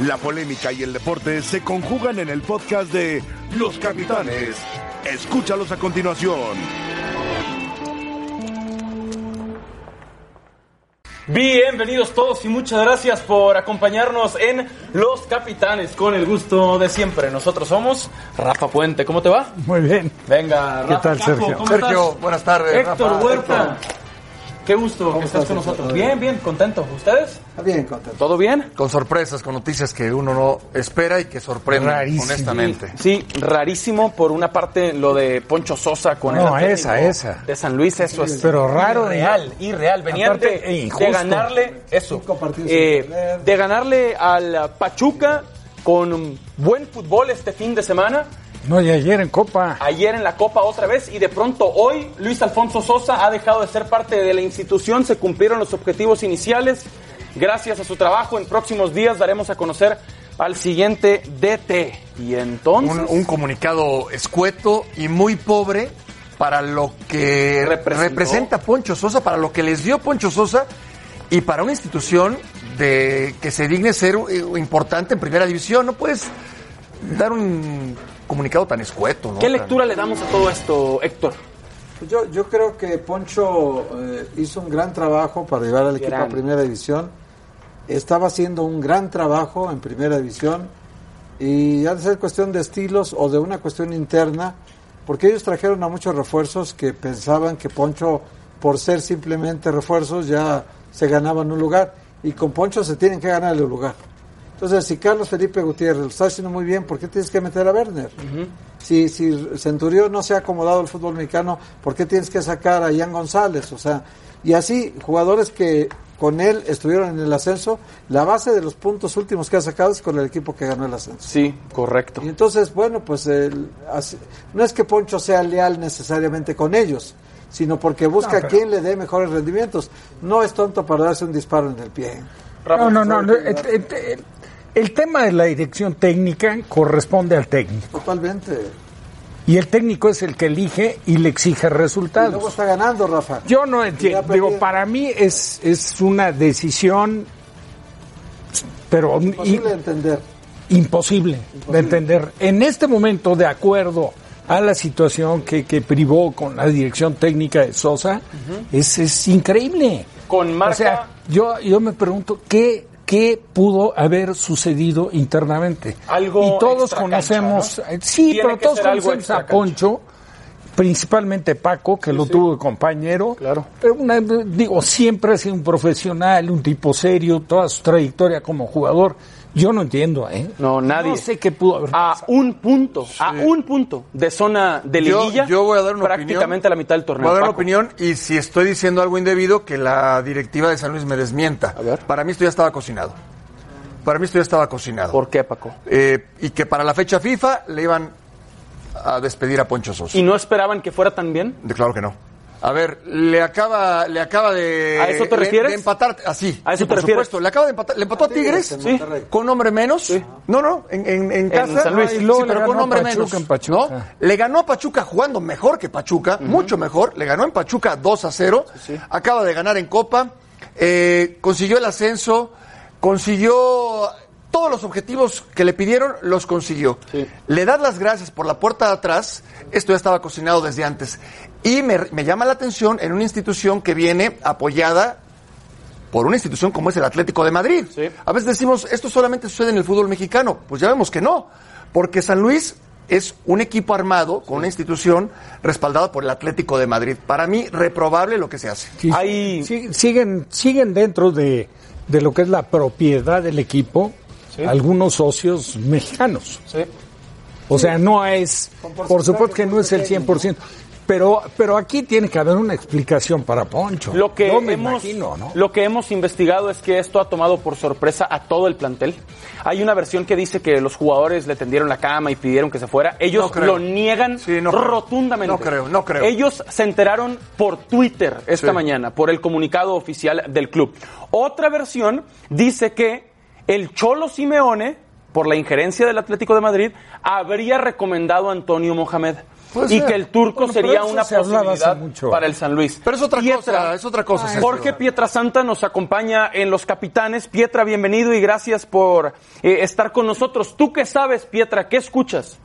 La polémica y el deporte se conjugan en el podcast de Los Capitanes. Escúchalos a continuación. Bienvenidos todos y muchas gracias por acompañarnos en Los Capitanes con el gusto de siempre. Nosotros somos Rafa Puente. ¿Cómo te va? Muy bien. Venga, Rafa. ¿Qué tal, Sergio? ¿cómo Sergio, estás? buenas tardes. Héctor Rafa, Huerta. Héctor. Qué gusto que estás con nosotros. Bien, bien, contento. ¿Ustedes? Bien, contento. ¿Todo bien? Con sorpresas, con noticias que uno no espera y que sorprenden, Rarísimo. honestamente. Sí, rarísimo por una parte lo de Poncho Sosa con No, el esa, esa. de San Luis, eso es Pero raro, irreal, irreal. Venían Aparte, de, de ganarle eso, eh, de ganarle al Pachuca con buen fútbol este fin de semana. No, y ayer en Copa. Ayer en la Copa otra vez y de pronto hoy Luis Alfonso Sosa ha dejado de ser parte de la institución, se cumplieron los objetivos iniciales. Gracias a su trabajo, en próximos días daremos a conocer al siguiente DT. Y entonces... Un, un comunicado escueto y muy pobre para lo que Representó. representa Poncho Sosa, para lo que les dio Poncho Sosa y para una institución de que se digne ser eh, importante en primera división. No puedes dar un comunicado tan escueto. ¿no? ¿Qué Tan- lectura le damos a todo esto, Héctor? Pues Yo, yo creo que Poncho eh, hizo un gran trabajo para llevar al equipo Gran. a Primera División. Estaba haciendo un gran trabajo en Primera División y ha de ser cuestión de estilos o de una cuestión interna, porque ellos trajeron a muchos refuerzos que pensaban que Poncho, por ser simplemente refuerzos, ya se ganaban un lugar. Y con Poncho se tienen que ganar el lugar. Entonces, si Carlos Felipe Gutiérrez lo está haciendo muy bien, ¿por qué tienes que meter a Werner? si, si Centurión no se ha acomodado al fútbol mexicano, ¿por qué tienes que sacar a Ian González? O sea, y así, jugadores que con él estuvieron en el ascenso, la base de los puntos últimos que ha sacado es con el equipo que ganó el ascenso. Sí, correcto. Y entonces, bueno, pues el- así- no es que Poncho sea leal necesariamente con ellos, sino porque busca a quien le dé mejores rendimientos. No es tonto para darse un disparo en el pie. No, no, no. no, el, el- el- tema de la dirección técnica corresponde al técnico. Totalmente. Y el técnico es el que elige y le exige Y luego resultados. está ganando, Rafa. Yo no entiendo. Digo, para mí es, es una decisión, pero Imposible de entender. imposible de entender. En este momento, de acuerdo a la situación que, que privó con la dirección técnica de Sosa, es, es increíble. Con marca- O sea, yo, yo me pregunto qué, qué pudo haber sucedido internamente. Algo y todos conocemos, ¿no? eh, sí, Tiene pero todos conocemos a. Poncho, principalmente Paco, que lo tuvo de compañero. Claro. Pero una- digo, siempre ha sido un profesional, un tipo serio, toda su trayectoria como jugador. Yo no entiendo, ¿eh? No, nadie. No sé qué pudo haber A pasado. un punto, a un punto de zona de Yo, liguilla, yo voy a dar una prácticamente opinión. a la mitad del torneo. Voy a dar una Paco. opinión y si estoy diciendo algo indebido, que la directiva de San Luis me desmienta. A ver. Para mí esto ya estaba cocinado. Para mí esto ya estaba cocinado. ¿Por qué, Paco? Eh, y que para la fecha FIFA le iban a despedir a Poncho Sosa. ¿Y no esperaban que fuera tan bien? De- Claro que no. A ver, le acaba, le acaba de. ¿A eso te refieres? De empatar, así. ¿A eso sí, te por refieres? supuesto. Le acaba de empatar, le empató a Tigres. Sí. Con hombre menos. No, no, en, en, en casa. San Luis. Sí, Y luego le pero ganó con a hombre Pachuca menos. en Pachuca. ¿no? Le ganó a Pachuca jugando mejor que Pachuca, mucho mejor. Le ganó en Pachuca 2 a 0. Acaba de ganar en Copa. eh, consiguió el ascenso. Consiguió todos los objetivos que le pidieron, los consiguió. Sí. Le das las gracias por la puerta de atrás. Esto ya estaba cocinado desde antes. Y me, me llama la atención en una institución que viene apoyada por una institución como es el Atlético de Madrid. Sí. A veces decimos, esto solamente sucede en el fútbol mexicano. Pues ya vemos que no, porque San Luis es un equipo armado con una institución respaldada por el Atlético de Madrid. Para mí, reprobable lo que se hace. Sí, sí, siguen, siguen dentro de, de lo que es la propiedad del equipo algunos socios mexicanos. Sí. O sea, no es, por supuesto que no es el 100%, pero, pero aquí tiene que haber una explicación para Poncho. Lo que, Yo me hemos, imagino, ¿no? lo que hemos investigado es que esto ha tomado por sorpresa a todo el plantel. Hay una versión que dice que los jugadores le tendieron la cama y pidieron que se fuera. Ellos No lo niegan Sí, no creo. rotundamente. No creo, no creo. Ellos se enteraron por Twitter esta Sí. mañana, por el comunicado oficial del club. Otra versión dice que el Cholo Simeone, por la injerencia del Atlético de Madrid, habría recomendado a Antonio Mohamed. Y que el turco Bueno, sería una posibilidad mucho. para el San Luis. Pero es otra Pietra- cosa, es otra cosa. Jorge Pietrasanta nos acompaña en Los Capitanes. Pietra, bienvenido y gracias por eh, estar con nosotros. ¿Tú qué sabes, Pietra? ¿Qué escuchas?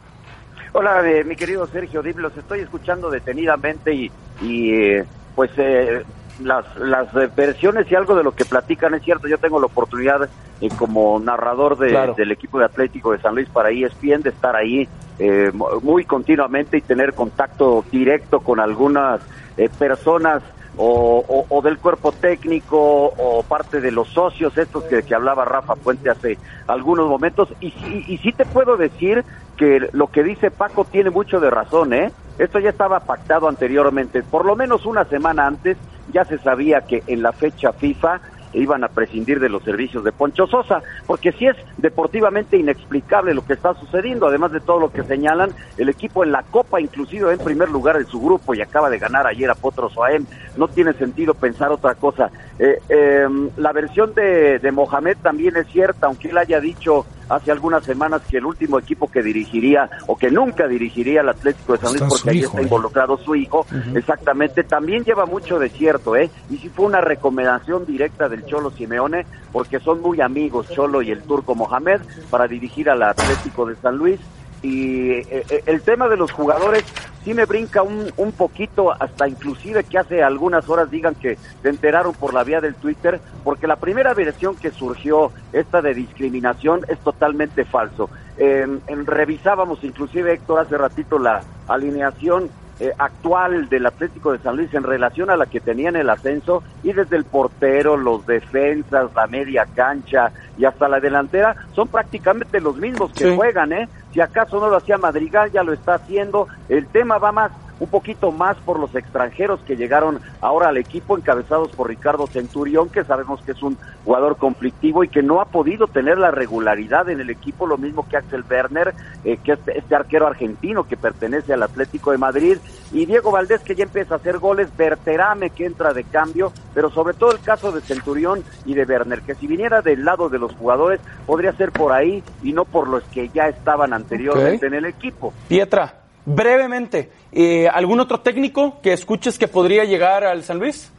Hola, eh, mi querido Sergio Dib, los estoy escuchando detenidamente y, y, eh, pues eh, las, las versiones y algo de lo que platican es cierto. Yo tengo la oportunidad eh, como narrador de- Claro. del equipo de Atlético de San Luis para ESPN de estar ahí eh, mu- muy continuamente y tener contacto directo con algunas eh, personas o, o- o del cuerpo técnico o parte de los socios estos que, que hablaba Rafa Puente hace algunos momentos y, sí- y sí te puedo decir que lo que dice Paco tiene mucho de razón, ¿eh? Esto ya estaba pactado anteriormente, por lo menos una semana antes ya se sabía que en la fecha FIFA iban a prescindir de los servicios de Poncho Sosa, porque si es deportivamente inexplicable lo que está sucediendo, además de todo lo que señalan, el equipo en la Copa inclusive en primer lugar en su grupo y acaba de ganar ayer a Potro Soaem, no tiene sentido pensar otra cosa. Eh, eh, la versión de, de Mohamed también es cierta, aunque él haya dicho hace algunas semanas que el último equipo que dirigiría o que nunca dirigiría al Atlético de San Luis Está porque ahí hijo, está ¿eh? involucrado su hijo, exactamente, también lleva mucho de cierto, ¿eh? Y si fue una recomendación directa del Cholo Simeone, porque son muy amigos Cholo y el turco Mohamed para dirigir al Atlético de San Luis. Y eh, eh, el tema de los jugadores sí me brinca un, un poquito, hasta inclusive que hace algunas horas digan que se enteraron por la vía del Twitter, porque la primera versión que surgió, esta de discriminación, es totalmente falso. Eh, en- revisábamos inclusive, Héctor, hace ratito la alineación eh, actual del Atlético de San Luis en relación a la que tenía en el ascenso y desde el portero, los defensas, la media cancha y hasta la delantera son prácticamente los mismos que Sí. juegan, ¿eh? Si acaso no lo hacía Madrigal, ya lo está haciendo. El tema va más un poquito más por los extranjeros que llegaron ahora al equipo encabezados por Ricardo Centurión, que sabemos que es un jugador conflictivo y que no ha podido tener la regularidad en el equipo, lo mismo que Axel Werner, eh, que es este arquero argentino que pertenece al Atlético de Madrid, y Diego Valdés que ya empieza a hacer goles, Berterame que entra de cambio, pero sobre todo el caso de Centurión y de Werner, que si viniera del lado de los jugadores podría ser por ahí y no por los que ya estaban anteriormente en el equipo. Pietra, brevemente, eh, ¿algún otro técnico que escuches que podría llegar al San Luis?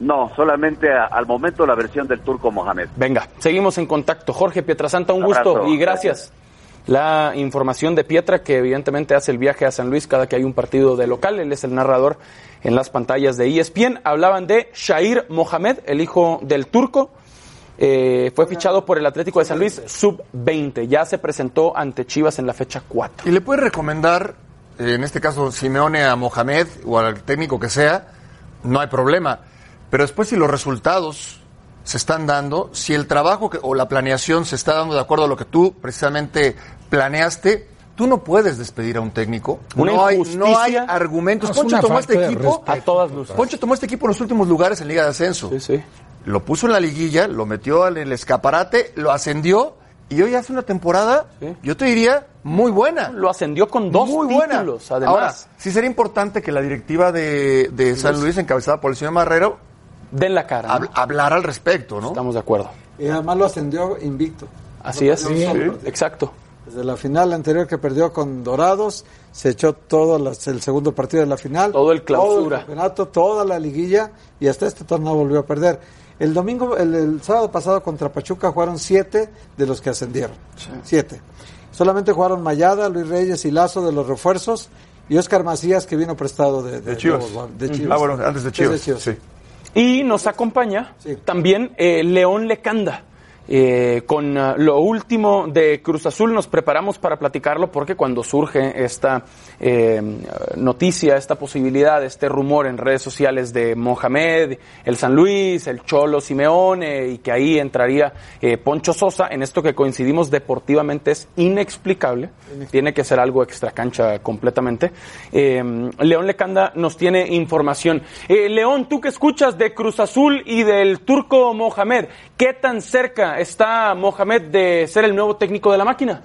No, solamente a- al momento la versión del turco Mohamed. Venga, seguimos en contacto. Jorge Pietrasanta, un Abrazo. gusto y gracias. La información de Pietra, que evidentemente hace el viaje a San Luis cada que hay un partido de local, él es el narrador en las pantallas de ESPN. Hablaban de Shair Mohamed, el hijo del turco. Eh, fue fichado por el Atlético de San Luis sub-20. Ya se presentó ante Chivas en la fecha 4. Y le puede recomendar, en este caso Simeone, a Mohamed o al técnico que sea, no hay problema. Pero después si los resultados se están dando, si el trabajo que- o la planeación se está dando de acuerdo a lo que tú precisamente planeaste, tú no puedes despedir a un técnico. Una no, hay, no hay argumentos. Poncho tomó este equipo. A todas luces. Poncho tomó este equipo en los últimos lugares en Liga de Ascenso. Sí, sí. Lo puso en la liguilla, lo metió en el escaparate, lo ascendió y hoy hace una temporada, Sí. yo te diría, muy buena. Lo ascendió con dos muy buena. títulos, además. Ahora, sí sería importante que la directiva de, de San Luis, encabezada por el señor Marrero, Den la cara. ¿no? hab- hablara al respecto, ¿no? Estamos de acuerdo. Y además lo ascendió invicto. Así No es. Exacto. Desde la final anterior que perdió con Dorados, se echó todo las- el segundo partido de la final. Todo el clausura. Todo el campeonato, toda la liguilla y hasta este torneo volvió a perder. El domingo, el, el sábado pasado contra Pachuca jugaron siete de los que ascendieron. Siete. Solamente jugaron Mayada, Luis Reyes y Lazo de los refuerzos y Oscar Macías que vino prestado de, De Chivas. de Chivas. Ah, bueno, antes de Chivas. Sí. Y nos acompaña Sí. también eh, León Lecanda. Eh, con ah, lo último de Cruz Azul nos preparamos para platicarlo porque cuando surge esta eh, noticia, esta posibilidad, este rumor en redes sociales de Mohamed, el San Luis, el Cholo Simeone y que ahí entraría eh, Poncho Sosa, en esto que coincidimos deportivamente es inexplicable, tiene que ser algo extra cancha completamente. Eh, León Lecanda nos tiene información. Eh, León, tú que escuchas de Cruz Azul y del turco Mohamed, ¿qué tan cerca está Mohamed de ser el nuevo técnico de la máquina?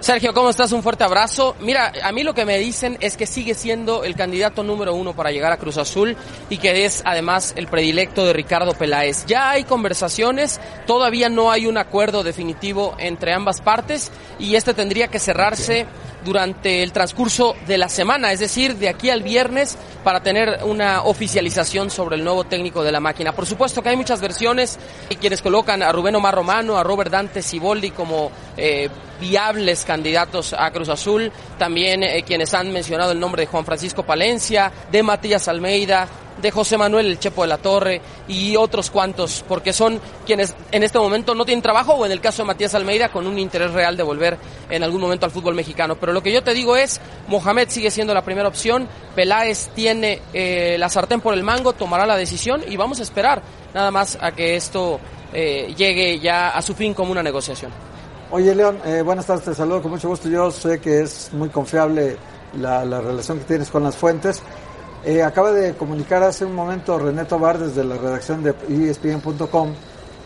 Sergio, ¿cómo estás? Un fuerte abrazo. Mira, a mí lo que me dicen es que sigue siendo el candidato número uno para llegar a Cruz Azul y que es además el predilecto de Ricardo Peláez. Ya hay conversaciones, todavía no hay un acuerdo definitivo entre ambas partes y este tendría que cerrarse durante el transcurso de la semana, es decir, de aquí al viernes para tener una oficialización sobre el nuevo técnico de la máquina. Por supuesto que hay muchas versiones quienes colocan a Rubén Omar Romano, a Robert Dante Siboldi como eh, viables candidatos a Cruz Azul, también eh, quienes han mencionado el nombre de Juan Francisco Palencia, de Matías Almeida, de José Manuel El Chepo de la Torre y otros cuantos, porque son quienes en este momento no tienen trabajo o en el caso de Matías Almeida con un interés real de volver en algún momento al fútbol mexicano. Pero lo que yo te digo es, Mohamed sigue siendo la primera opción, Peláez tiene eh, la sartén por el mango, tomará la decisión y vamos a esperar nada más a que esto eh, llegue ya a su fin como una negociación. Oye, León, eh, buenas tardes, te saludo con mucho gusto. Yo sé que es muy confiable la, la relación que tienes con las fuentes. Eh, acaba de comunicar hace un momento René Tobar desde la redacción de ESPN.com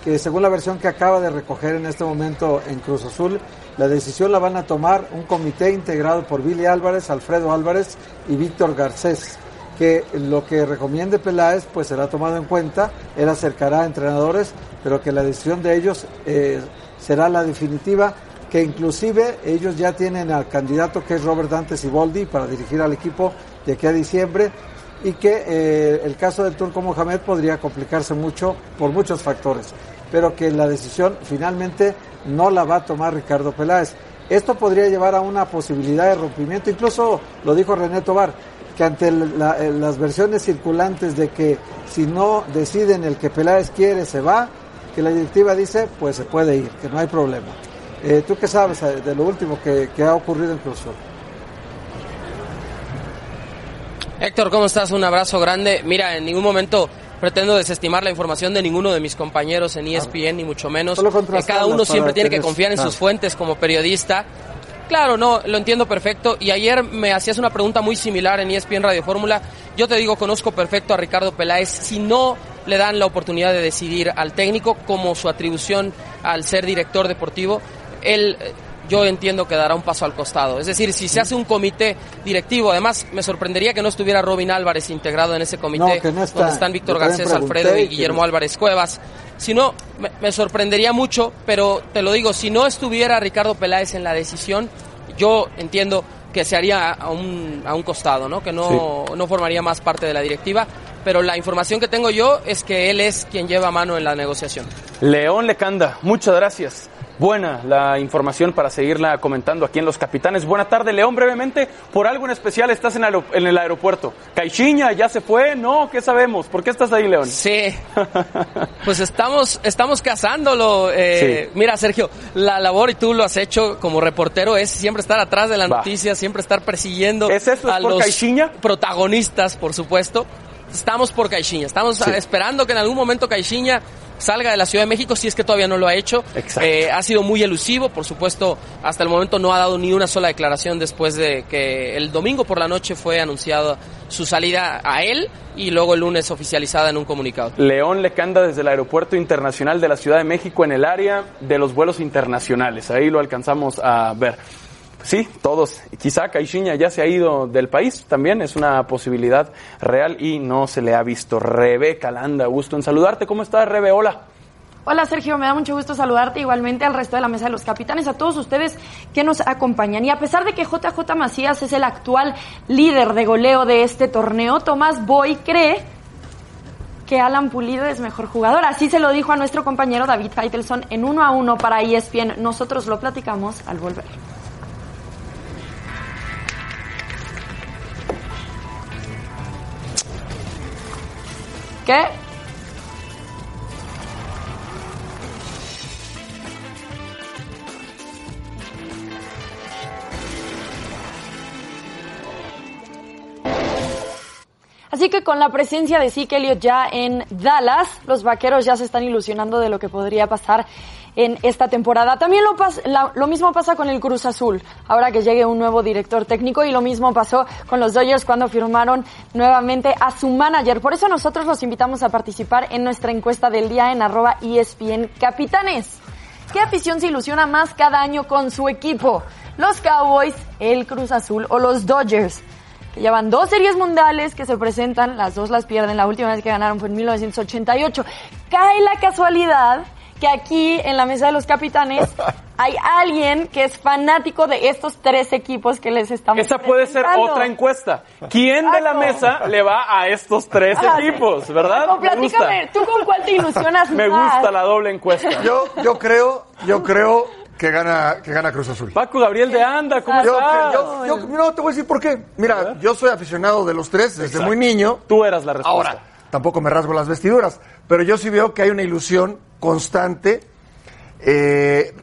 que según la versión que acaba de recoger en este momento en Cruz Azul, la decisión la van a tomar un comité integrado por Billy Álvarez, Alfredo Álvarez y Víctor Garcés, que lo que recomiende Peláez pues será tomado en cuenta, él acercará a entrenadores, pero que la decisión de ellos eh, será la definitiva, que inclusive ellos ya tienen al candidato que es Robert Dante Siboldi para dirigir al equipo de aquí a diciembre y que eh, el caso del Turco Mohamed podría complicarse mucho por muchos factores, pero que la decisión finalmente no la va a tomar Ricardo Peláez. Esto podría llevar a una posibilidad de rompimiento, incluso lo dijo René Tobar, que ante eh, las versiones circulantes de que si no deciden el que Peláez quiere se va, que la directiva dice pues se puede ir, que no hay problema. Eh, ¿Tú qué sabes eh, de lo último que, que ha ocurrido en Cruz Azul? Héctor, ¿cómo estás? Un abrazo grande. Mira, en ningún momento pretendo desestimar la información de ninguno de mis compañeros en ESPN, ni mucho menos. Eh, Cada uno siempre tiene que confiar en claro. sus fuentes como periodista. Claro, no, lo entiendo perfecto. Y ayer me hacías una pregunta muy similar en ESPN Radio Fórmula. Yo te digo, conozco perfecto a Ricardo Peláez. Si no le dan la oportunidad de decidir al técnico como su atribución al ser director deportivo, él yo entiendo que dará un paso al costado. Es decir, si se hace un comité directivo, además me sorprendería que no estuviera Robin Álvarez integrado en ese comité, No, que no está. donde están Víctor Garcés, pregunté Alfredo y Guillermo no. Álvarez Cuevas. Si no, me, me sorprendería mucho, pero te lo digo, si no estuviera Ricardo Peláez en la decisión, yo entiendo que se haría a un, a un costado, ¿no? que no, no formaría más parte de la directiva, pero la información que tengo yo es que él es quien lleva mano en la negociación. León Lecanda, muchas gracias. Buena la información para seguirla comentando aquí en Los Capitanes. Buena tarde, León. Brevemente, por algo en especial estás en, el aeropuerto. ¿Caixinha ya se fue? No, ¿qué sabemos? ¿Por qué estás ahí, León? Sí, pues estamos, estamos cazándolo. eh, Mira, Sergio, la labor, y tú lo has hecho como reportero, es siempre estar atrás de la Va. noticia, siempre estar persiguiendo ¿Es eso? ¿Es a por los Caixinha? protagonistas, por supuesto. Estamos por Caixinha, estamos Sí. esperando que en algún momento Caixinha salga de la Ciudad de México, si es que todavía no lo ha hecho. Exacto. Eh, ha sido muy elusivo, por supuesto, hasta el momento no ha dado ni una sola declaración después de que el domingo por la noche fue anunciada su salida a él y luego el lunes oficializada en un comunicado. León Lecanda desde el Aeropuerto Internacional de la Ciudad de México en el área de los vuelos internacionales. Ahí lo alcanzamos a ver. Sí, todos. Quizá Caixinha ya se ha ido del país, también es una posibilidad real y no se le ha visto. Rebeca Landa, gusto en saludarte. ¿Cómo estás, Rebe? Hola. Hola Sergio, me da mucho gusto saludarte igualmente al resto de la mesa de los capitanes, a todos ustedes que nos acompañan. Y a pesar de que JJ Macías es el actual líder de goleo de este torneo, Tomás Boy cree que Alan Pulido es mejor jugador. Así se lo dijo a nuestro compañero David Faitelson en uno a uno para ESPN. Nosotros lo platicamos al volver. ¿Qué? Así que con la presencia de Zeke Elliott ya en Dallas, los vaqueros ya se están ilusionando de lo que podría pasar en esta temporada. También lo, pas- lo mismo pasa con el Cruz Azul, ahora que llegue un nuevo director técnico, y lo mismo pasó con los Dodgers cuando firmaron nuevamente a su manager. Por eso nosotros los invitamos a participar en nuestra encuesta del día en arroba ESPN Capitanes. ¿Qué afición se ilusiona más cada año con su equipo? ¿Los Cowboys, el Cruz Azul o los Dodgers? que llevan dos series mundiales que se presentan, las dos las pierden, la última vez que ganaron fue en 1988. Cae la casualidad que aquí en la mesa de los capitanes hay alguien que es fanático de estos tres equipos que les estamos Esa puede ser otra encuesta. ¿Quién de la mesa le va a estos tres Ah, equipos, verdad? O platícame, ¿tú con cuál te ilusionas Me más? gusta la doble encuesta. Yo, yo creo, yo creo que gana, que gana Cruz Azul. Paco Gabriel de Anda, ¿cómo Yo, estás? yo, yo- no, te voy a decir por qué. Mira, yo soy aficionado de los tres desde Exacto. muy niño. Tú eras la respuesta. Ahora, tampoco me rasgo las vestiduras, pero yo sí veo que hay una ilusión constante eh,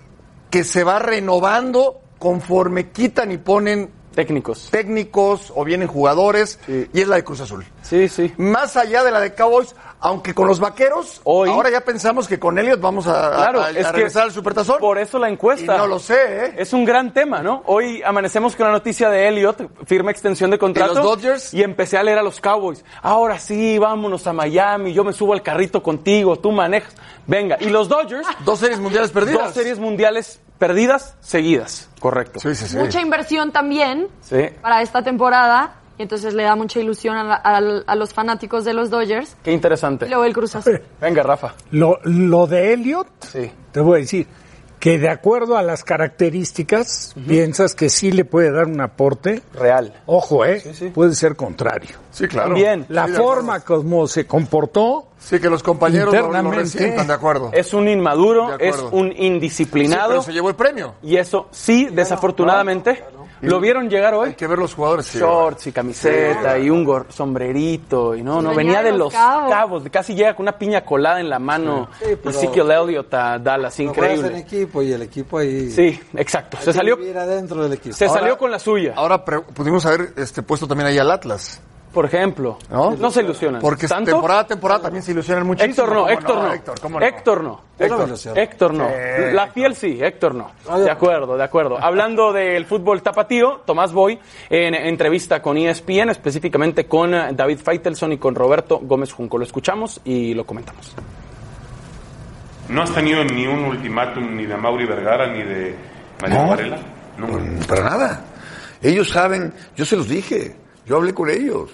que se va renovando conforme quitan y ponen Técnicos. técnicos o vienen jugadores, Sí. y es la de Cruz Azul. Sí, sí. Más allá de la de Cowboys, aunque con los vaqueros, Hoy- ahora ya pensamos que con Elliot vamos a, a- Claro, a- a es que regresar al Supertazón. por eso la encuesta. Y no lo sé, ¿eh? Es un gran tema, ¿no? Hoy amanecemos con la noticia de Elliot, firma extensión de contrato. ¿Y los Dodgers? Y empecé a leer a los Cowboys. Ahora sí, vámonos a Miami, yo me subo al carrito contigo, tú manejas. Venga, y los Dodgers, Dos series mundiales perdidas. dos series mundiales perdidas seguidas. Correcto. Sí, sí, sí. Mucha inversión también Sí. para esta temporada. Y entonces le da mucha ilusión a, la- al- a los fanáticos de los Dodgers. Qué interesante. Y luego el Cruz Azul. Venga, Rafa. Lo, lo de Elliot, Sí. te voy a decir que de acuerdo a las características, piensas que sí le puede dar un aporte. Real. Ojo, ¿eh? Sí, sí. Puede ser contrario. Sí, claro. Bien. La Sí, forma como se comportó, Sí, que los compañeros Internamente. resientan, de acuerdo. Es un inmaduro, es un Sí, indisciplinado. pero se llevó el premio. Y eso, sí, desafortunadamente, lo vieron llegar hoy. Hay que ver los jugadores. Shorts y camiseta y un gor- sombrerito y no, no, Venía de Los Cabos. cabos, casi llega con una piña colada en la mano. Sí, pero- Ezekiel Elliott a Dallas, Lo juegas en increíble. equipo y el equipo ahí. Sí, exacto. hay Se que salió, vivir adentro del equipo. se Ahora- salió con la suya, Ahora pre- pudimos haber este, puesto también ahí al Atlas. Por ejemplo. ¿No? No se ilusionan. Porque ¿Tanto? temporada a temporada también se ilusionan muchísimo. Héctor no, ¿Cómo Héctor no. Héctor, ¿cómo no? Héctor no. No Héctor, no. La fiel sí, Héctor no. Ah, De no. acuerdo, de acuerdo. Hablando del fútbol tapatío, Tomás Boy, en entrevista con ESPN, específicamente con eh, David Feitelson y con Roberto Gómez Junco. Lo escuchamos y lo comentamos. ¿No has tenido ni un ultimátum ni de Mauri Vergara ni de María No. Varela? Mm, Para nada. Ellos saben, yo se los dije, yo hablé con ellos,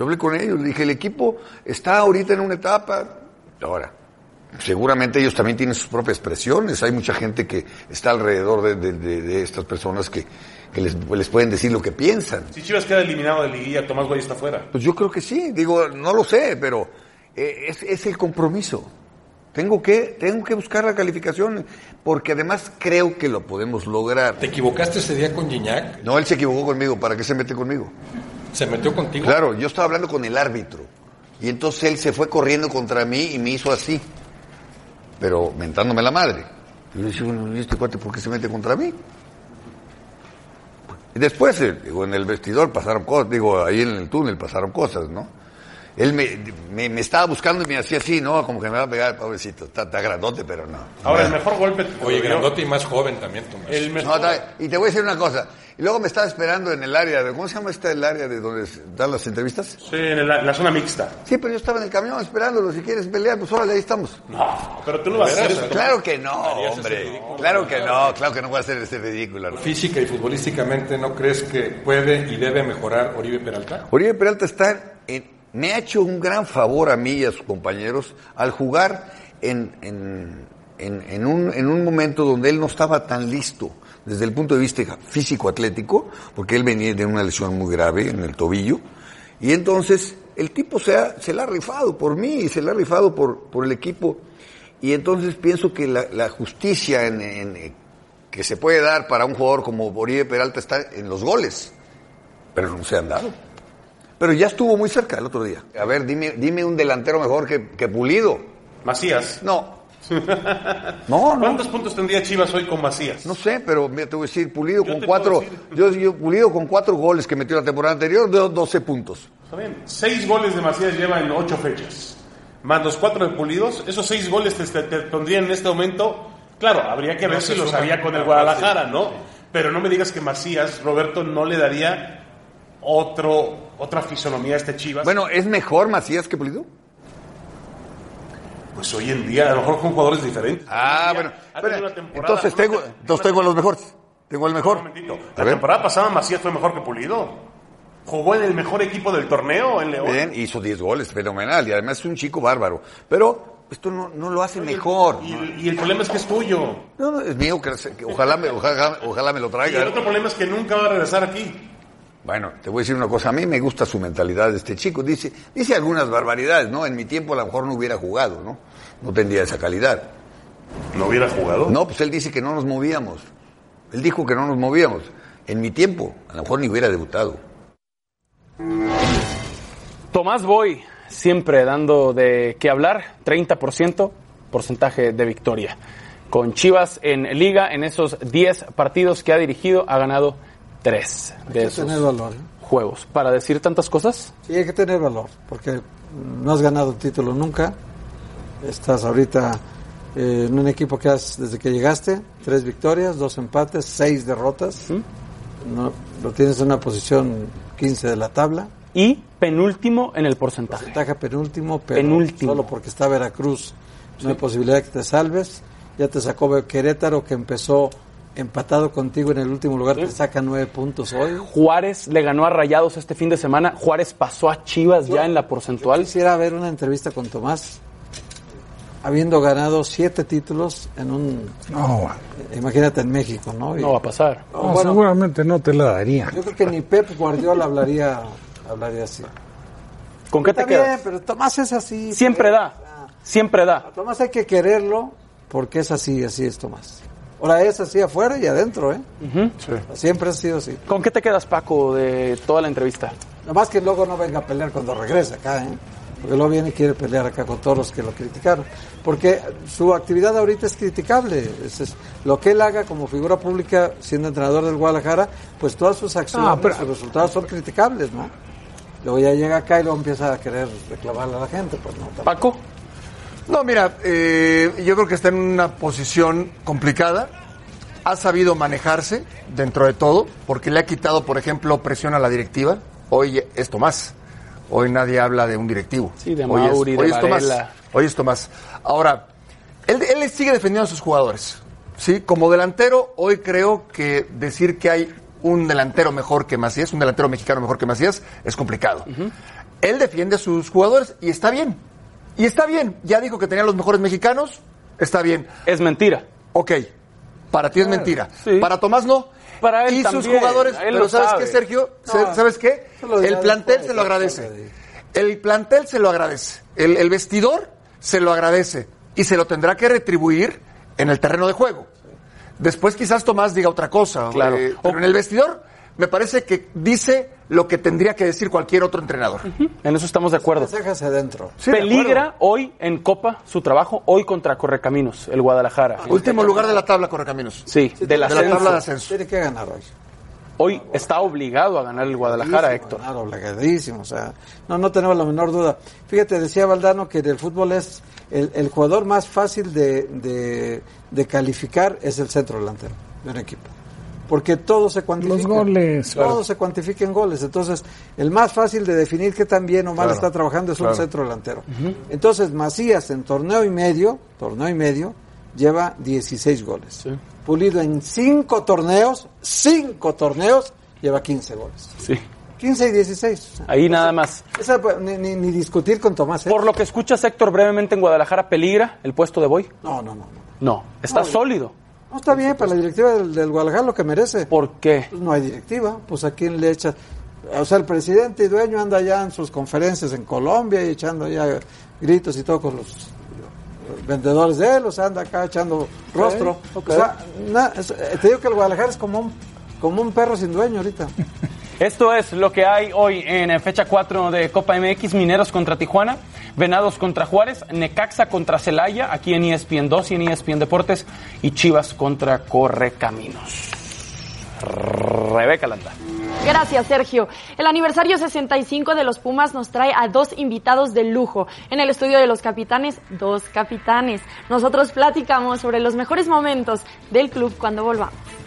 yo hablé con ellos, le dije, el equipo está ahorita en una etapa, ahora, seguramente ellos también tienen sus propias presiones, hay mucha gente que está alrededor de, de- de- de estas personas que, que les, les pueden decir lo que piensan. Si Chivas queda eliminado de liguilla, Tomás Boy está fuera. Pues yo creo que sí, digo, no lo sé, pero eh, es, es el compromiso. Tengo que, tengo que buscar la calificación, porque además creo que lo podemos lograr. ¿Te equivocaste ese día con Gignac? No, él se equivocó conmigo, ¿para qué se mete conmigo? ¿Se metió contigo? Claro, yo estaba hablando con el árbitro. Y entonces él se fue corriendo contra mí y me hizo así. Pero mentándome la madre. Y yo decía, bueno, ¿y este cuate por qué se mete contra mí? Y después, eh, digo, en el vestidor pasaron cosas, digo, ahí en el túnel pasaron cosas, ¿no? Él me, me, me estaba buscando y me hacía así, ¿no? Como que me va a pegar, pobrecito. Está, está grandote, pero no. Ahora, el mejor golpe. Oye, grandote y más joven también, Tomás. El No, mejor, está- y te voy a decir una cosa. Y luego me estaba esperando en el área de, ¿cómo se llama esta el área de donde dan las entrevistas? sí, en la, la zona mixta. Sí, pero yo estaba en el camión esperándolo. Si quieres pelear, pues órale, ahí estamos. No, pero tú no vas a hacer eso. Claro que no, ese hombre. ridículo. Claro que no, claro que no voy a hacer este ridículo. Física y futbolísticamente, ¿no crees que puede y debe mejorar Oribe Peralta? Oribe Peralta está en- me ha hecho un gran favor a mí y a sus compañeros al jugar en, en, en- un, en un momento donde él no estaba tan listo desde el punto de vista físico-atlético, porque él venía de una lesión muy grave en el tobillo, y entonces el tipo se, ha, se la ha rifado por mí y se la ha rifado por, por el equipo, y entonces pienso que la, justicia que se puede dar para un jugador como Oribe Peralta está en los goles, pero no se han dado. Pero ya estuvo muy cerca el otro día. A ver, dime, dime un delantero mejor que, que Pulido. Macías. No. No, no. ¿Cuántos puntos tendría Chivas hoy con Macías? No sé, pero mira, te voy a decir, Pulido Yo con cuatro, yo, yo, Pulido con cuatro goles que metió la temporada anterior, dio 12 puntos. Está bien. Seis goles de Macías lleva en ocho fechas. Más los cuatro de Pulidos. Esos seis goles te, te- te pondrían en este momento. Claro, habría que ver No si los había con el Guadalajara, sí. ¿no? Pero no me digas que Macías, Roberto, no le daría otro, otra fisonomía a este Chivas. Bueno, ¿es mejor Macías que Pulido? pues hoy en día a lo mejor con jugadores diferentes. Ah, bueno. entonces tengo, te- entonces tengo a los mejores. Tengo el Un mejor. momentito. A La ver. temporada pasada Macías fue mejor que Pulido. Jugó en el mejor equipo del torneo en León. Bien, hizo 10 goles, fenomenal, y además es un chico bárbaro. Pero esto no, no lo hace mejor. Y, y el problema es que es tuyo. No, no, es mío, que, que ojalá, me, ojalá, ojalá me lo Y traiga. el otro problema es que nunca va a regresar aquí. Bueno, te voy a decir una cosa, a mí me gusta su mentalidad de este chico. Dice, dice algunas barbaridades, ¿no? En mi tiempo a lo mejor no hubiera jugado, ¿no? No tendría esa calidad. ¿No hubiera jugado? No, pues él dice que no nos movíamos. Él dijo que no nos movíamos. En mi tiempo, a lo mejor ni hubiera debutado. Tomás Boy, siempre dando de qué hablar, 30% porcentaje de victoria. Con Chivas en liga, en esos 10 partidos que ha dirigido, ha ganado 3 de que esos tener valor. ¿eh? juegos. Para decir tantas cosas, Sí, hay que tener valor, porque no has ganado un título nunca. Estás ahorita eh, en un equipo que has, desde que llegaste, tres victorias, dos empates, seis derrotas. No, lo tienes en una posición 15 de la tabla. y penúltimo en el porcentaje. Porcentaje penúltimo, pero Penúltimo. solo porque está Veracruz no hay posibilidad de que te salves. Ya te sacó Querétaro, que empezó empatado contigo en el último lugar, te saca nueve puntos hoy. Juárez le ganó a Rayados este fin de semana. Juárez pasó a Chivas ya en la porcentual. Quisiera ver una entrevista con Tomás, habiendo ganado siete títulos en un... No, Imagínate en México, ¿no? Y- No va a pasar. No, no, bueno, seguramente no te la daría. yo creo que ni Pep Guardiola hablaría, hablaría así. ¿Con qué te Está bien, quedas? pero Tomás es así. Siempre pues. da. Siempre da. A Tomás hay que quererlo porque es así, así es Tomás. Ahora es así afuera y adentro, ¿eh? Siempre ha sido así. ¿Con qué te quedas, Paco, de toda la entrevista? Nada más que luego no venga a pelear cuando regrese acá, ¿eh? Porque luego viene y quiere pelear acá con todos los que lo criticaron. Porque su actividad ahorita es criticable. Es- es- lo que él haga como figura pública, siendo entrenador del Guadalajara, pues todas sus acciones, Ah, pero- sus resultados son criticables, ¿no? Luego ya llega acá y luego empieza a querer reclamarle a la gente, pues no. tampoco. Paco, No, mira, eh, yo creo que está en una posición complicada. Ha sabido manejarse dentro de todo, porque le ha quitado, por ejemplo, presión a la directiva. Hoy es Tomás. Hoy nadie habla de un directivo. Sí, de hoy es- de hoy es Tomás. Varela. Hoy. Ahora, él, él sigue defendiendo a sus jugadores. ¿sí? Como delantero, hoy creo que decir que hay un delantero mejor que Macías, un delantero mexicano mejor que Macías, es complicado. Él defiende a sus jugadores y está bien. Y está bien. Ya dijo que tenía los mejores mexicanos. Está bien. es mentira. Ok. Para ti es mentira. sí. Para Tomás no. Para él y sus jugadores. él Pero ¿sabes sabe. qué, Sergio? No, ¿Sabes qué? El plantel después, se lo agradece. El plantel se lo agradece. El, el vestidor se lo agradece. Y se lo tendrá que retribuir en el terreno de juego. Después quizás Tomás diga otra cosa. Claro. eh, pero en el vestidor me parece que dice lo que tendría que decir cualquier otro entrenador. En eso estamos de acuerdo. Déjase adentro. Sí, de Peligra hoy en Copa su trabajo, hoy contra Correcaminos, el Guadalajara. Último lugar de la tabla, Correcaminos. Sí, de la de la tabla de ascenso. Tiene que ganar hoy. Hoy está obligado a ganar el Guadalajara, Héctor. Claro, obligadísimo, o sea, no, no tenemos la menor duda. Fíjate, decía Valdano que en el fútbol es el, el jugador más fácil de, de, de calificar es el centro delantero de un equipo. Porque todo se cuantifica. Los goles, Todo claro. se cuantifica en goles. Entonces, el más fácil de definir qué tan bien o mal Claro, está trabajando es un centro delantero. Entonces, Macías en torneo y medio, torneo y medio, lleva 16 goles. Pulido en cinco torneos, cinco torneos, lleva 15 goles. Sí. 15 y 16. o sea, Ahí nada más. esa, ni, ni- ni discutir con Tomás. ¿eh? Por lo que escuchas, Héctor, brevemente en Guadalajara, ¿peligra el puesto de Boy? No, no, no. No, No, está No, sólido. No, está bien para la directiva del, del Guadalajara lo que merece. ¿Por qué? Pues no hay directiva. Pues a quién le echa. O sea, el presidente y dueño anda ya en sus conferencias en Colombia y echando ya gritos y todo con los vendedores de él. O sea, anda acá echando rostro. O sea, na- eh, te digo que el Guadalajara es como un, como un perro sin dueño ahorita. Esto es lo que hay hoy en eh, fecha 4 de Copa MX, Mineros contra Tijuana, Venados contra Juárez, Necaxa contra Celaya, aquí en ESPN 2 y en ESPN Deportes, y Chivas contra Correcaminos. Rebeca Landa. Gracias, Sergio. El aniversario 65 de los Pumas nos trae a dos invitados de lujo. En el estudio de los capitanes, dos capitanes. Nosotros platicamos sobre los mejores momentos del club cuando volvamos.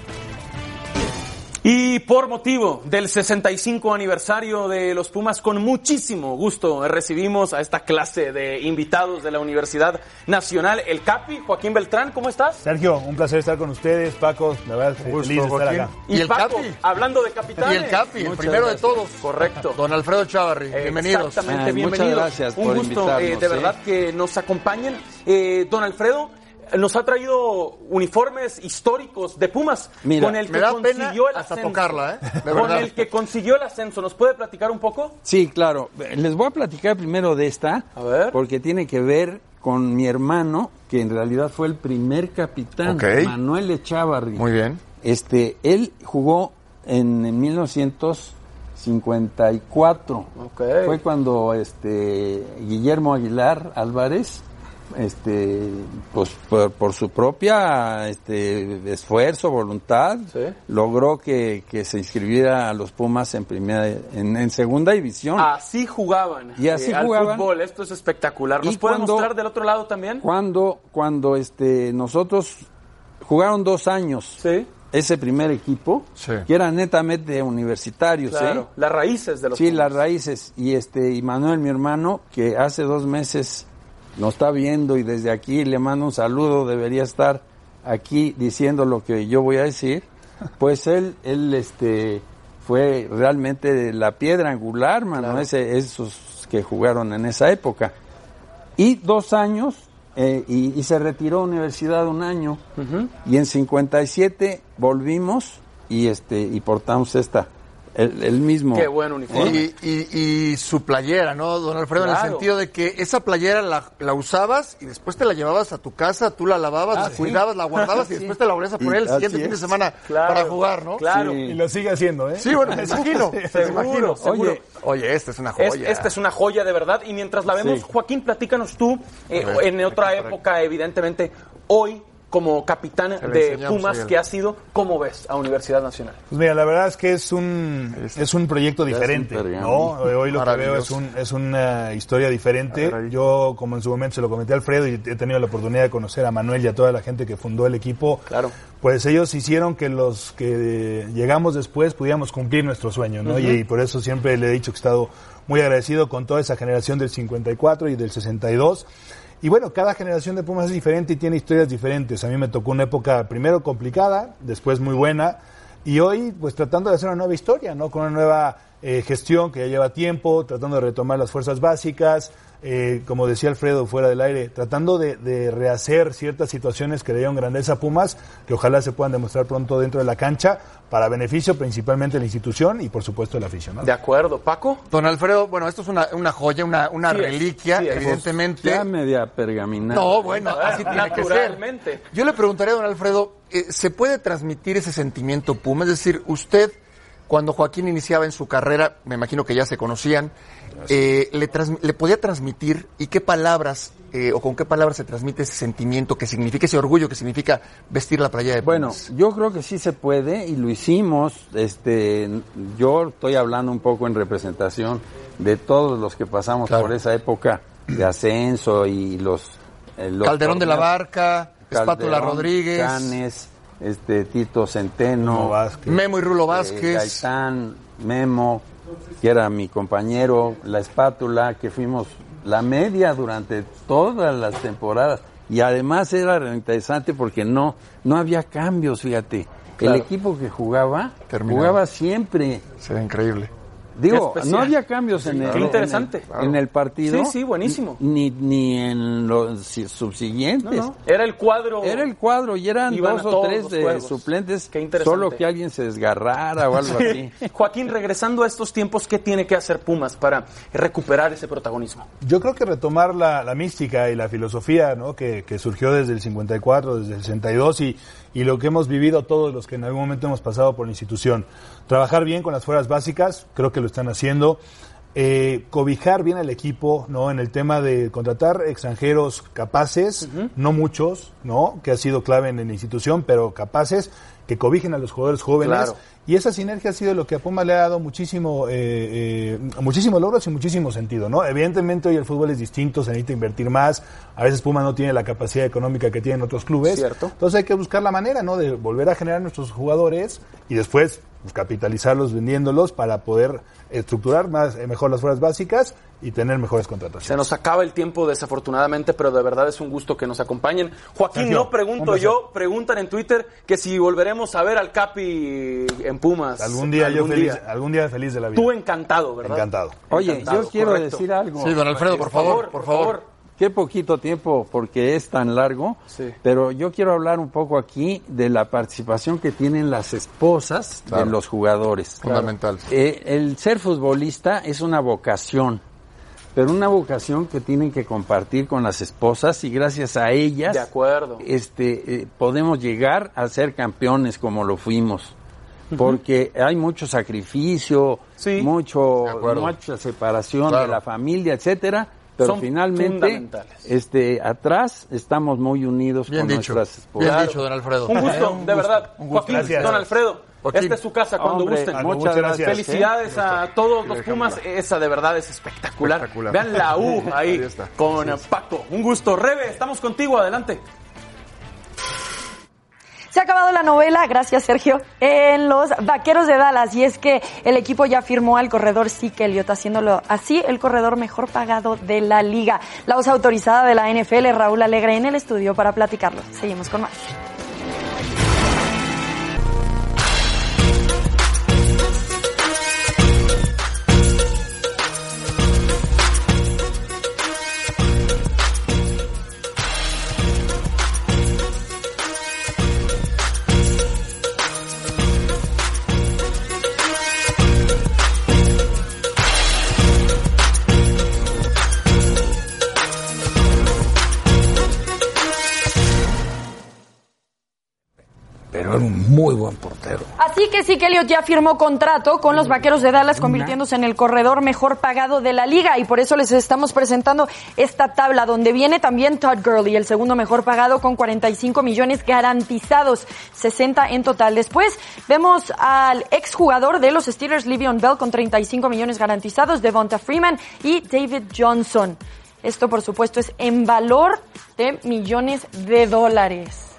Y por motivo del 65 aniversario de los Pumas, con muchísimo gusto recibimos a esta clase de invitados de la Universidad Nacional, el Capi, Joaquín Beltrán, ¿cómo estás? Sergio, un placer estar con ustedes, Paco, la verdad, feliz de estar acá. Y, el Paco, hablando de capitanes. Y el Capi, el primero de todos. Correcto. Don Alfredo Chávarri, bienvenidos. Exactamente, Ah, bienvenidos. muchas gracias Un por gusto, invitarnos, eh, de ¿eh? verdad, que nos acompañen. Eh, don Alfredo, nos ha traído uniformes históricos de Pumas Mira, con el me que consiguió el hasta ascenso. tocarla, ¿eh? Con verdad. el que consiguió el ascenso. ¿Nos puede platicar un poco? Sí, claro. Les voy a platicar primero de esta, A ver. porque tiene que ver con mi hermano, que en realidad fue el primer capitán. Manuel Echavarri. Muy bien. Este, él jugó en, en 1954. Ok. Fue cuando este Guillermo Aguilar Álvarez este pues por, por su propia este esfuerzo voluntad Sí. logró que, que se inscribiera a los Pumas en primera en, en segunda división Así jugaban. eh, Y así al jugaban. fútbol. Esto es espectacular. ¿Nos Y puede cuando- mostrar del otro lado también? cuando cuando este nosotros jugaron dos años Sí. ese primer equipo Sí. que eran netamente universitarios ¿eh? Claro. Las raíces de los Sí, Pumas. las raíces. Y este, y Manuel, mi hermano, que hace dos meses nos está viendo y desde aquí le mando un saludo, debería estar aquí diciendo lo que yo voy a decir. Pues él, él, este, fue realmente la piedra angular, mano, ese, esos que jugaron en esa época. Y dos años, eh, y, y se retiró a universidad un año. Y en 57 volvimos y este, y portamos esta, el, el mismo. Qué buen uniforme. Y, y- y su playera, ¿no, don Alfredo? En el sentido de que esa playera la, la usabas y después te la llevas a tu casa, tú la lavabas, la cuidabas, la guardabas y después te la volvías a poner el Así siguiente fin de es. semana Claro. para jugar, ¿no? Claro. Y lo sigue haciendo, ¿eh? Sí, bueno, me imagino, me Seguro, imagino. seguro. Oye, oye, esta es una Es- joya. esta es una joya de verdad. Y mientras la vemos, Sí. Joaquín, platícanos tú, eh, ver, en otra época, evidentemente, hoy, como capitán de Pumas que ha sido, ¿cómo ves a Universidad Nacional? Pues mira, la verdad es que es un, es un proyecto diferente. ¿no? Hoy lo que veo es, un, es una historia diferente. Yo, como en su momento se lo comenté a Alfredo y he tenido la oportunidad de conocer a Manuel y a toda la gente que fundó el equipo, Claro. pues ellos hicieron que los que llegamos después pudiéramos cumplir nuestro sueño, ¿no? y, y por eso siempre le he dicho que he estado muy agradecido con toda esa generación del 54 y del 62. Y bueno, cada generación de Pumas es diferente y tiene historias diferentes. A mí me tocó una época primero complicada, después muy buena, y hoy pues tratando de hacer una nueva historia, ¿no? Con una nueva eh, gestión que ya lleva tiempo, tratando de retomar las fuerzas básicas, eh, como decía Alfredo fuera del aire, tratando de, de rehacer ciertas situaciones que le dieron grandeza a Pumas, que ojalá se puedan demostrar pronto dentro de la cancha, para beneficio principalmente de la institución y por supuesto de la afición. ¿no? De acuerdo, Paco. Don Alfredo, bueno, esto es una, una joya, una, una Sí reliquia, sí evidentemente. Ya media pergaminada. No, bueno, así tiene que ser. Yo le preguntaría a don Alfredo, eh, ¿se puede transmitir ese sentimiento Puma? Es decir, usted, cuando Joaquín iniciaba en su carrera, me imagino que ya se conocían, eh, le, le podía transmitir y qué palabras eh, o con qué palabras se transmite ese sentimiento que significa ese orgullo que significa vestir la playa de Bueno, Pumas? yo creo que sí se puede y lo hicimos. Este, yo estoy hablando un poco en representación de todos los que pasamos Claro. por esa época de ascenso y los, eh, los Calderón de la. Barca, Espátula Calderón, Rodríguez, Canes, este Tito Centeno, Vázquez. Memo y Rulo eh, Vázquez. Gaitán, Memo, que era mi compañero, la espátula, que fuimos la media durante todas las temporadas. Y además era interesante porque no, no había cambios, fíjate. Claro. El equipo que jugaba, jugaba siempre. Sería increíble. Digo, no había cambios en, el, Qué interesante. en el, en el partido. Sí, sí, buenísimo. Ni, ni en los si- subsiguientes. No, no. Era el cuadro. Era el cuadro y eran dos o tres de juegos. suplentes, Qué interesante. solo que alguien se desgarrara o algo así. Joaquín, regresando a estos tiempos, ¿qué tiene que hacer Pumas para recuperar ese protagonismo? Yo creo que retomar la, la mística y la filosofía ¿no? que, que surgió desde el 54, desde el 62 y, y lo que hemos vivido todos los que en algún momento hemos pasado por la institución. Trabajar bien con las fuerzas básicas, creo que lo están haciendo. Eh, cobijar bien al equipo, ¿no? En el tema de contratar extranjeros capaces, no muchos, ¿no? Que ha sido clave en la institución, pero capaces que cobijen a los jugadores jóvenes. Claro. Y esa sinergia ha sido lo que a Puma le ha dado muchísimo, eh, eh, muchísimos logros y muchísimo sentido, ¿no? Evidentemente hoy el fútbol es distinto, se necesita invertir más. A veces Puma no tiene la capacidad económica que tienen otros clubes. Cierto. Entonces hay que buscar la manera, ¿no? De volver a generar nuestros jugadores y después pues, capitalizarlos vendiéndolos para poder estructurar más, eh, mejor las fuerzas básicas y tener mejores contrataciones. Se nos acaba el tiempo desafortunadamente, pero de verdad es un gusto que nos acompañen. Joaquín, Sergio, no un pregunto yo, preguntan en Twitter que si volveremos a ver al Capi en Pumas. Algún día yo feliz, día. algún día feliz de la vida. Tú encantado, ¿verdad? Encantado. Oye, Encantado, yo quiero correcto. decir algo. Sí, don Alfredo, por favor, por favor. Qué poquito tiempo porque es tan largo, Sí. pero yo quiero hablar un poco aquí de la participación que tienen las esposas Claro. de los jugadores. Fundamental. Eh, el ser futbolista es una vocación, pero una vocación que tienen que compartir con las esposas y gracias a ellas De acuerdo. este, eh, podemos llegar a ser campeones como lo fuimos. Porque hay mucho sacrificio, Sí. mucho, mucha separación Claro. de la familia, etcétera, pero Son finalmente este atrás estamos muy unidos Bien con dicho. nuestras esposas. Bien dicho, don Alfredo. Un gusto, de verdad. un gusto. Joaquín, Gracias. don Alfredo, Joaquín. esta es su casa cuando Hombre, gusten. muchas Muchas gracias. Felicidades a todos los Pumas, esa de verdad es espectacular. Espectacular. Vean la U ahí, Ahí está. con Paco. Un gusto. Rebe, estamos contigo, adelante. Se ha acabado la novela, gracias Sergio, en los Vaqueros de Dallas y es que el equipo ya firmó al corredor Zeke Elliott, haciéndolo así el corredor mejor pagado de la liga. La voz autorizada de la NFL, Raúl Alegre, en el estudio para platicarlo. Seguimos con más. Muy buen portero. Así que sí que Elliott ya firmó contrato con los Vaqueros de Dallas, convirtiéndose en el corredor mejor pagado de la liga. Y por eso les estamos presentando esta tabla, donde viene también Todd Gurley, el segundo mejor pagado con 45 millones garantizados, 60 en total. Después vemos al exjugador de los Steelers, Livion Bell, con 35 millones garantizados, Devonta Freeman y David Johnson. Esto, por supuesto, es en valor de millones de dólares.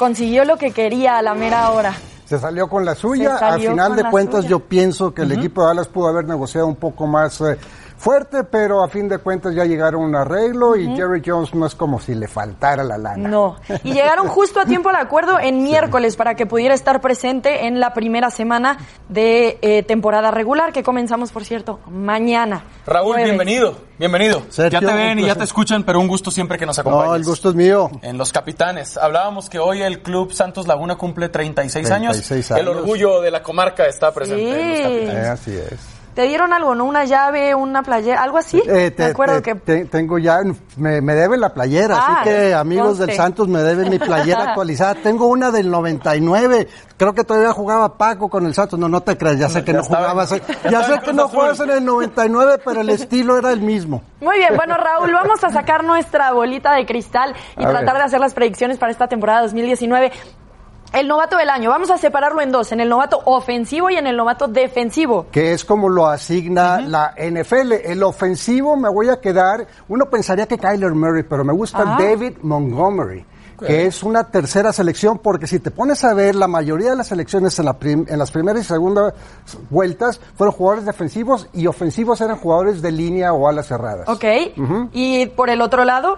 Consiguió lo que quería a la mera hora. Se salió con la suya. Al final de cuentas, yo pienso que el equipo de Dallas pudo haber negociado un poco más eh, fuerte, pero a fin de cuentas ya llegaron a un arreglo y Jerry Jones no es como si le faltara la lana. No. Y llegaron justo a tiempo al acuerdo en miércoles para que pudiera estar presente en la primera semana de eh, temporada regular, que comenzamos, por cierto, mañana. Raúl, Jueves. bienvenido, bienvenido. Sergio, ya te ven y ya placer. te escuchan, pero un gusto siempre que nos acompañes. No, el gusto es mío. En Los Capitanes. Hablábamos que hoy el Club Santos Laguna cumple 36, años. 36 El años. orgullo de la comarca está presente en Los. Capitanes. Eh, así es. ¿Te dieron algo, no? Una llave, una playera, algo así. Eh, te- Me acuerdo te- que... te- tengo ya, me, me deben la playera, Ah, así que amigos conste. del Santos me deben mi playera actualizada. Tengo una del 99, creo que todavía jugaba Paco con el Santos, no, no te creas, ya sé que Ya no estaba- jugabas, ya sé en que no jugabas en el 99, pero el estilo era el mismo. Muy bien, bueno Raúl, vamos a sacar nuestra bolita de cristal y A tratar ver. de hacer las predicciones para esta temporada 2019. El novato del año, vamos a separarlo en dos, en el novato ofensivo y en el novato defensivo. que es como lo asigna la NFL. El ofensivo me voy a quedar, uno pensaría que Kyler Murray, pero me gusta Ah. David Montgomery, que es una tercera selección, porque si te pones a ver, la mayoría de las selecciones en, la prim- en las primeras y segundas vueltas fueron jugadores defensivos y ofensivos eran jugadores de línea o alas cerradas. Ok. Y por el otro lado,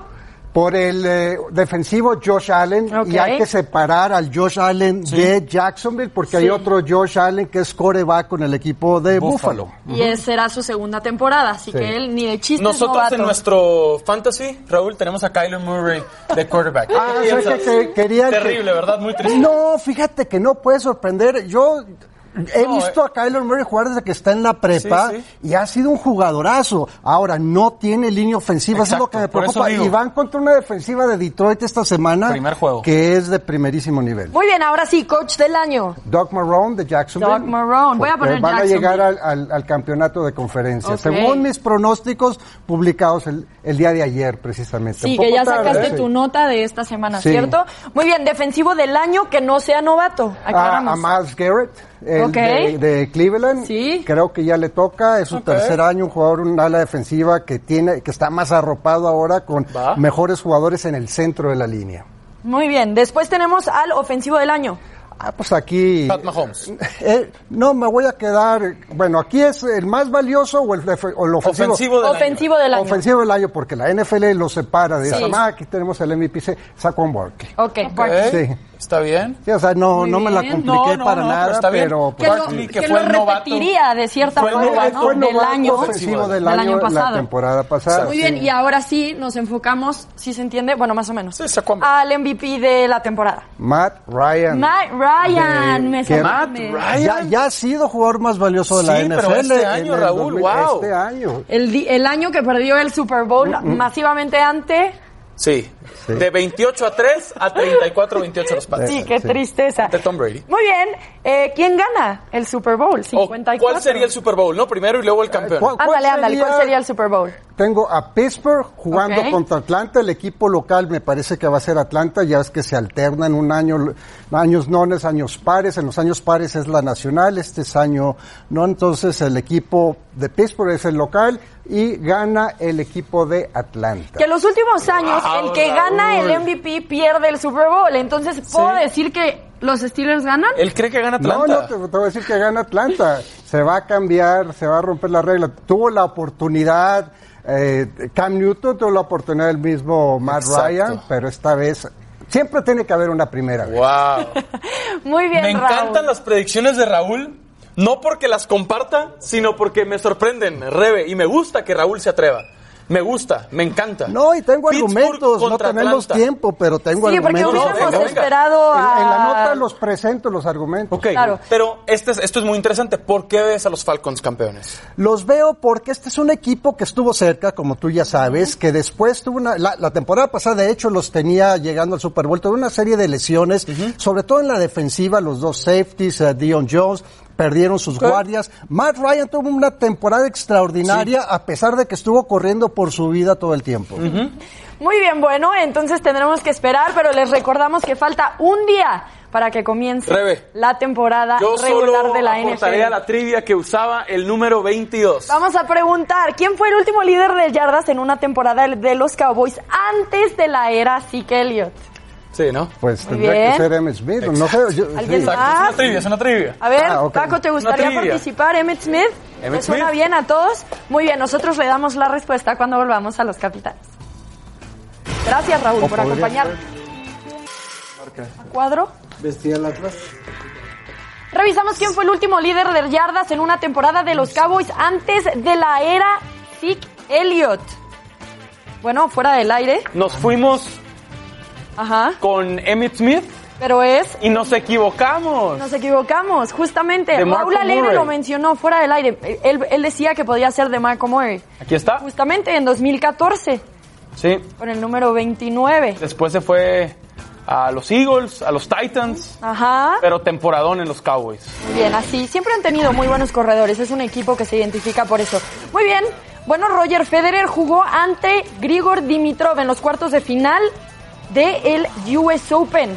Por el eh, defensivo Josh Allen, y hay que separar al Josh Allen de Jacksonville, porque Sí. hay otro Josh Allen que es coreback con el equipo de Buffalo. y esa será su segunda temporada, así Sí. que él ni de chistes Nosotros novato. en nuestro fantasy, Raúl, tenemos a Kyler Murray de quarterback. ¿Qué Ah, piensas? que- que quería que- Terrible, ¿verdad? Muy triste. No, fíjate que no puede sorprender. Yo He No, visto a Kyler Murray jugar desde que está en la prepa Sí, y ha sido un jugadorazo. Ahora, no tiene línea ofensiva, eso es lo que me preocupa. Y van contra una defensiva de Detroit esta semana Primer juego. que es de primerísimo nivel. Muy bien, ahora sí, coach del año. Doug Marrone de Jacksonville. Doug Marrone. Voy a poner Van a llegar al, al- al campeonato de conferencia. Según mis pronósticos publicados el, el día de ayer, precisamente. Sí, que ya tarde, sacaste tu nota de esta semana, Sí. ¿cierto? Muy bien, defensivo del año que no sea novato. A, Aclaramos. a Miles Garrett, el de, de Cleveland. Creo que ya le toca, es su tercer año, un jugador, un ala defensiva que tiene, que está más arropado ahora con Va. mejores jugadores en el centro de la línea. Muy bien, después tenemos al ofensivo del año. Ah, pues aquí. Pat Mahomes. Eh, no, me voy a quedar. Bueno, aquí es el más valioso o el, o el ofensivo. Ofensivo del Ofensivo del año. Ofensivo del año, porque la NFL lo separa de Sí. esa. Ah, aquí tenemos el MVP, sí, Saquon Barkley. Ok, Sí. Está bien. Sí, o sea, no, no me la compliqué No, no, para no, nada, pero está bien. pero. Que pues, lo, que que fue lo repetiría de cierta Fue forma, novato, ¿no? fue el Del año, ofensivo del del año, año la pasado. temporada pasada. Muy sí. bien, y ahora sí nos enfocamos, si se entiende, bueno, más o menos, Sí, al MVP de la temporada. Matt Ryan. Matt Ryan, De- me que- sorprende. Ya, ya ha sido jugador más valioso de la Sí, NFL. pero este año, Raúl, 2000, wow. Este año. El, di- el año que perdió el Super Bowl masivamente ante... Sí. De 28 a 3 a 34 a 28 los Pats. Sí, qué tristeza. De Tom Brady. Muy bien, eh, ¿quién gana el Super Bowl? O, 54. ¿Cuál sería el Super Bowl? No, primero y luego el campeón. ¿Cuál- cuál Ándale, ándale, ¿cuál sería- el Super Bowl? Tengo a Pittsburgh jugando contra Atlanta. El equipo local me parece que va a ser Atlanta. Ya es que se alterna en un año, años nones, años pares. En los años pares es la nacional, este es año no. Entonces el equipo de Pittsburgh es el local y gana el equipo de Atlanta. Que los últimos años, Wow, el que gana el. MVP pierde el Super Bowl. Entonces, ¿puedo decir que los Steelers ganan? Él cree que gana No, Atlanta. no, te, te voy a decir que gana Atlanta. Se va a cambiar, se va a romper la regla. Tuvo la oportunidad, eh, Cam Newton tuvo la oportunidad el mismo Matt Exacto. Ryan, pero esta vez siempre tiene que haber una primera vez. Wow. Muy bien, Me Raúl. encantan las predicciones de Raúl, no porque las comparta, sino porque me sorprenden, Rebe, y me gusta que Raúl se atreva. Me gusta, me encanta. No, y tengo Pittsburgh argumentos, no tenemos Atlanta. tiempo, pero tengo Sí, porque argumentos. Hubiéramos esperado En, a... en la nota los presento los argumentos. Ok, Claro. pero este es- esto es muy interesante. ¿Por qué ves a los Falcons campeones? Los veo porque este es un equipo que estuvo cerca, como tú ya sabes, que después tuvo una, la, la temporada pasada de hecho los tenía llegando al Super Bowl, tuvo una serie de lesiones, sobre todo en la defensiva, los dos safeties, eh, Dion Jones, perdieron sus guardias. Matt Ryan tuvo una temporada extraordinaria a pesar de que estuvo corriendo por su vida todo el tiempo. Muy bien, bueno, entonces tendremos que esperar, pero les recordamos que falta un día para que comience Rebe, la temporada Yo regular solo de la a NFL. la trivia que usaba el número 22. Vamos a preguntar, ¿quién fue el último líder de yardas en una temporada de los Cowboys antes de la era Zeke Elliott? Sí, ¿no? Pues Muy tendría bien. que ser Emmett Smith. No sé, yo- ¿Alguien sí. más? Exacto, es una trivia, es una trivia. A ver, Ah. Paco, ¿te gustaría participar? ¿Emmett Smith? Emmitt ¿Te suena Smith. bien a todos? Muy bien, nosotros le damos la respuesta cuando volvamos a los capitanes. Gracias, Raúl, O por acompañarnos. ¿A cuadro? Vestía el Atlas. Revisamos quién fue el último líder de yardas en una temporada de los Cowboys antes de la era Zeke Elliott. Bueno, fuera del aire. Nos fuimos Ajá. con Emmett Smith Pero es y nos equivocamos. Nos equivocamos, justamente. De Raúl Marco Alegre Murray. lo mencionó fuera del aire. Él, él decía que podía ser de Marco Murray. Aquí está. Justamente en 2014, Sí. con el número 29. Después se fue a los Eagles, a los Titans, Ajá. pero temporadón en los Cowboys. Muy bien, así. Siempre han tenido muy buenos corredores. Es un equipo que se identifica por eso. Muy bien. Bueno, Roger Federer jugó ante Grigor Dimitrov en los cuartos de final del US Open.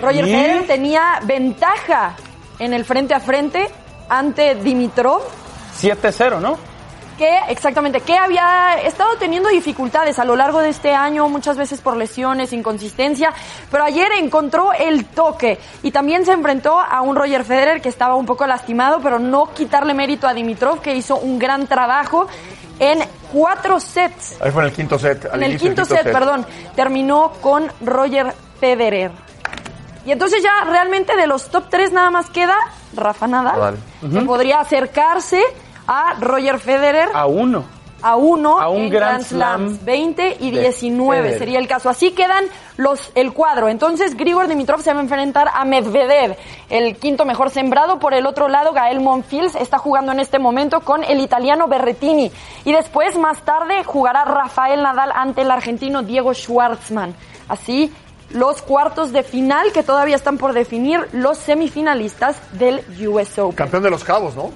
Roger. Federer tenía ventaja en el frente a frente ante Dimitrov. 7-0, ¿no? que exactamente, que había estado teniendo dificultades a lo largo de este año, muchas veces por lesiones, inconsistencia, pero ayer encontró el toque y también se enfrentó a un Roger Federer que estaba un poco lastimado, pero no quitarle mérito a Dimitrov, que hizo un gran trabajo en cuatro sets. Ahí fue en el quinto set. al En el quinto set, perdón, terminó con Roger Federer. Y entonces ya realmente de los top tres nada más queda Rafa Nadal, Nadal. que podría acercarse a Roger Federer A uno. a uno A un en Grand Grand Slam 20 y de 19 Federer. sería el caso. Así quedan los, el cuadro. Entonces, Grigor Dimitrov se va a enfrentar a Medvedev, el quinto mejor sembrado. Por el otro lado, Gael Monfils está jugando en este momento con el italiano Berretini. Y después, más tarde, jugará Rafael Nadal ante el argentino Diego Schwartzman. Así, los cuartos de final que todavía están por definir los semifinalistas del US Open. Campeón de los Cabos, ¿no?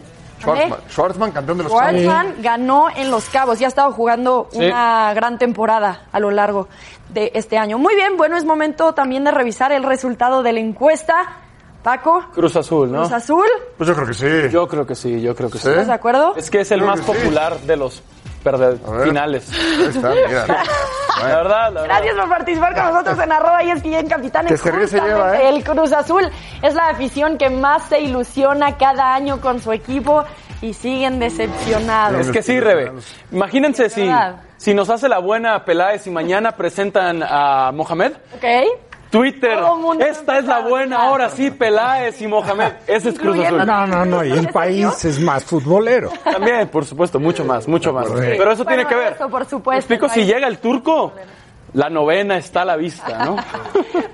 Schwartzman, Schwartzman campeón de los Cabos. Schwartzman ganó en Los Cabos y ha estado jugando Sí. una gran temporada a lo largo de este año. Muy bien, bueno, es momento también de revisar el resultado de la encuesta. Paco, Cruz Azul, ¿no? Cruz Azul, Pues yo creo que sí. Yo creo que sí, yo creo que sí. ¿estás de acuerdo? Es que es el Creo más que sí. popular de los perde- finales. Ahí está, mira. La verdad, la verdad. Gracias por participar con nosotros en arroba y en Capitanes. Que se lleva, ¿eh? El Cruz Azul es la afición que más se ilusiona cada año con su equipo y siguen decepcionados. Es que sí, Rebe. Imagínense si, si nos hace la buena Peláez y mañana presentan a Mohamed. ¿Ok? Twitter, esta es la buena, ahora sí, Peláez y Mohamed. Ese es Cruz Azul. No, no, no, y el país es más futbolero. También, por supuesto, mucho más, mucho más. Pero eso tiene que ver. eso, por ¿Me supuesto. explico? Si llega el turco, la novena está a la vista, ¿no?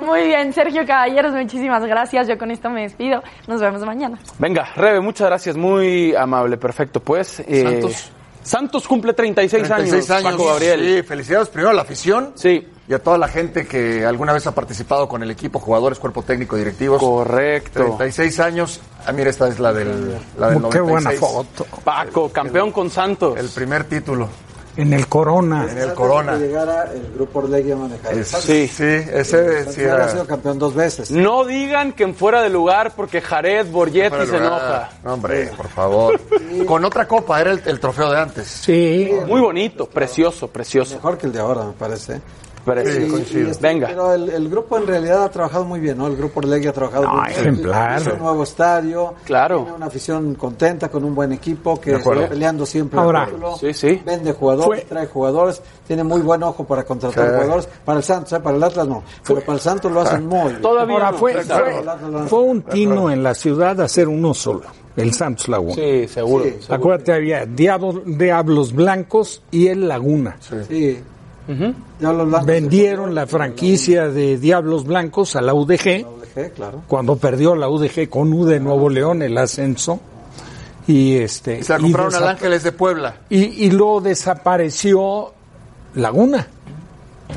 Muy bien, Sergio Caballeros, muchísimas gracias. Yo con esto me despido. Nos vemos mañana. Venga, Rebe, muchas gracias, muy amable, perfecto. Pues, eh, Santos. Santos cumple 36, 36 años. Paco Gabriel. Sí, felicidades primero a la afición. Sí. Y a toda la gente que alguna vez ha participado con el equipo, jugadores, cuerpo técnico, directivos. Correcto. 36 años. Ah, mira, esta es la del, la del Qué buena 96. foto. Paco, campeón con Santos. El primer título En el Corona. en el Corona. Que llegara el grupo Orlegui a manejar. Es- Sí. sí, ese sí ha sido campeón dos veces. No digan que en fuera de lugar porque Jared Borgetti se enoja. No, hombre, por favor. Con otra copa, era el, el trofeo de antes. Sí. Muy bonito, precioso, precioso. Mejor que el de ahora, me parece. Precioso. Y- este- Venga. Pero el, el grupo en realidad ha trabajado muy bien, ¿no? El grupo Orlegui ha trabajado No, muy bien. ejemplar. Hizo un nuevo estadio. Claro. Tiene una afición contenta, con un buen equipo que está peleando siempre Ahora, el título. sí, sí. Vende jugadores, Fue- trae jugadores. Tiene muy buen ojo para contratar Sí. jugadores. Para el Santos, ¿eh? para el Atlas no. Pero para el Santos lo hacen muy bien. Todavía Ahora no. fue, fue, fue un tino en la ciudad hacer uno solo, el Santos Laguna. Sí, seguro. Sí. seguro. Acuérdate, había Diablo- Diablos Blancos y el Laguna. Sí. Blancos- Vendieron la franquicia de Diablos Blancos a la UDG, claro. cuando perdió la UDG con U de Nuevo León el ascenso. Y este se la y compraron al Ángeles de Puebla. y, y luego desapareció Laguna.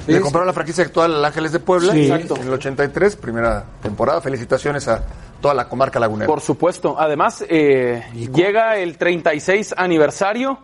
Le compraron la franquicia actual al Ángeles de Puebla. Sí. Exacto. En el 83, primera temporada. Felicitaciones a toda la comarca lagunera. Por supuesto. Además, eh, llega el 36 aniversario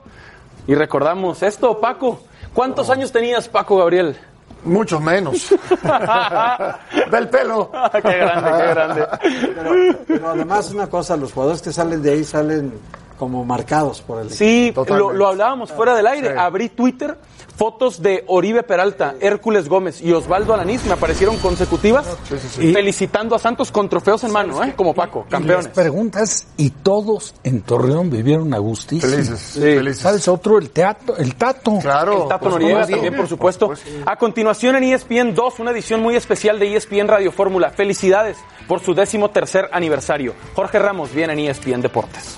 y recordamos esto, Paco. ¿Cuántos años tenías, Paco Gabriel? Mucho menos. Del pelo. qué grande, qué grande. Pero, pero además una cosa, los jugadores que salen de ahí salen como marcados por el Sí, lo, hablábamos fuera del aire. Sí. Abrí Twitter, fotos de Oribe Peralta, Hércules Gómez y Osvaldo Alanís me aparecieron consecutivas sí. felicitando a Santos con trofeos en mano, ¿eh? como Paco, Y campeones. les preguntas, y todos en Torreón vivieron a gustísimo. Felices. sí, Sí. felices. ¿Sabes otro? El teatro, el Tato. Claro. El Tato por Noriega supuesto. también, por supuesto. A continuación en ESPN 2, una edición muy especial de ESPN Radio Fórmula. Felicidades por su décimo tercer aniversario. Jorge Ramos viene en ESPN Deportes.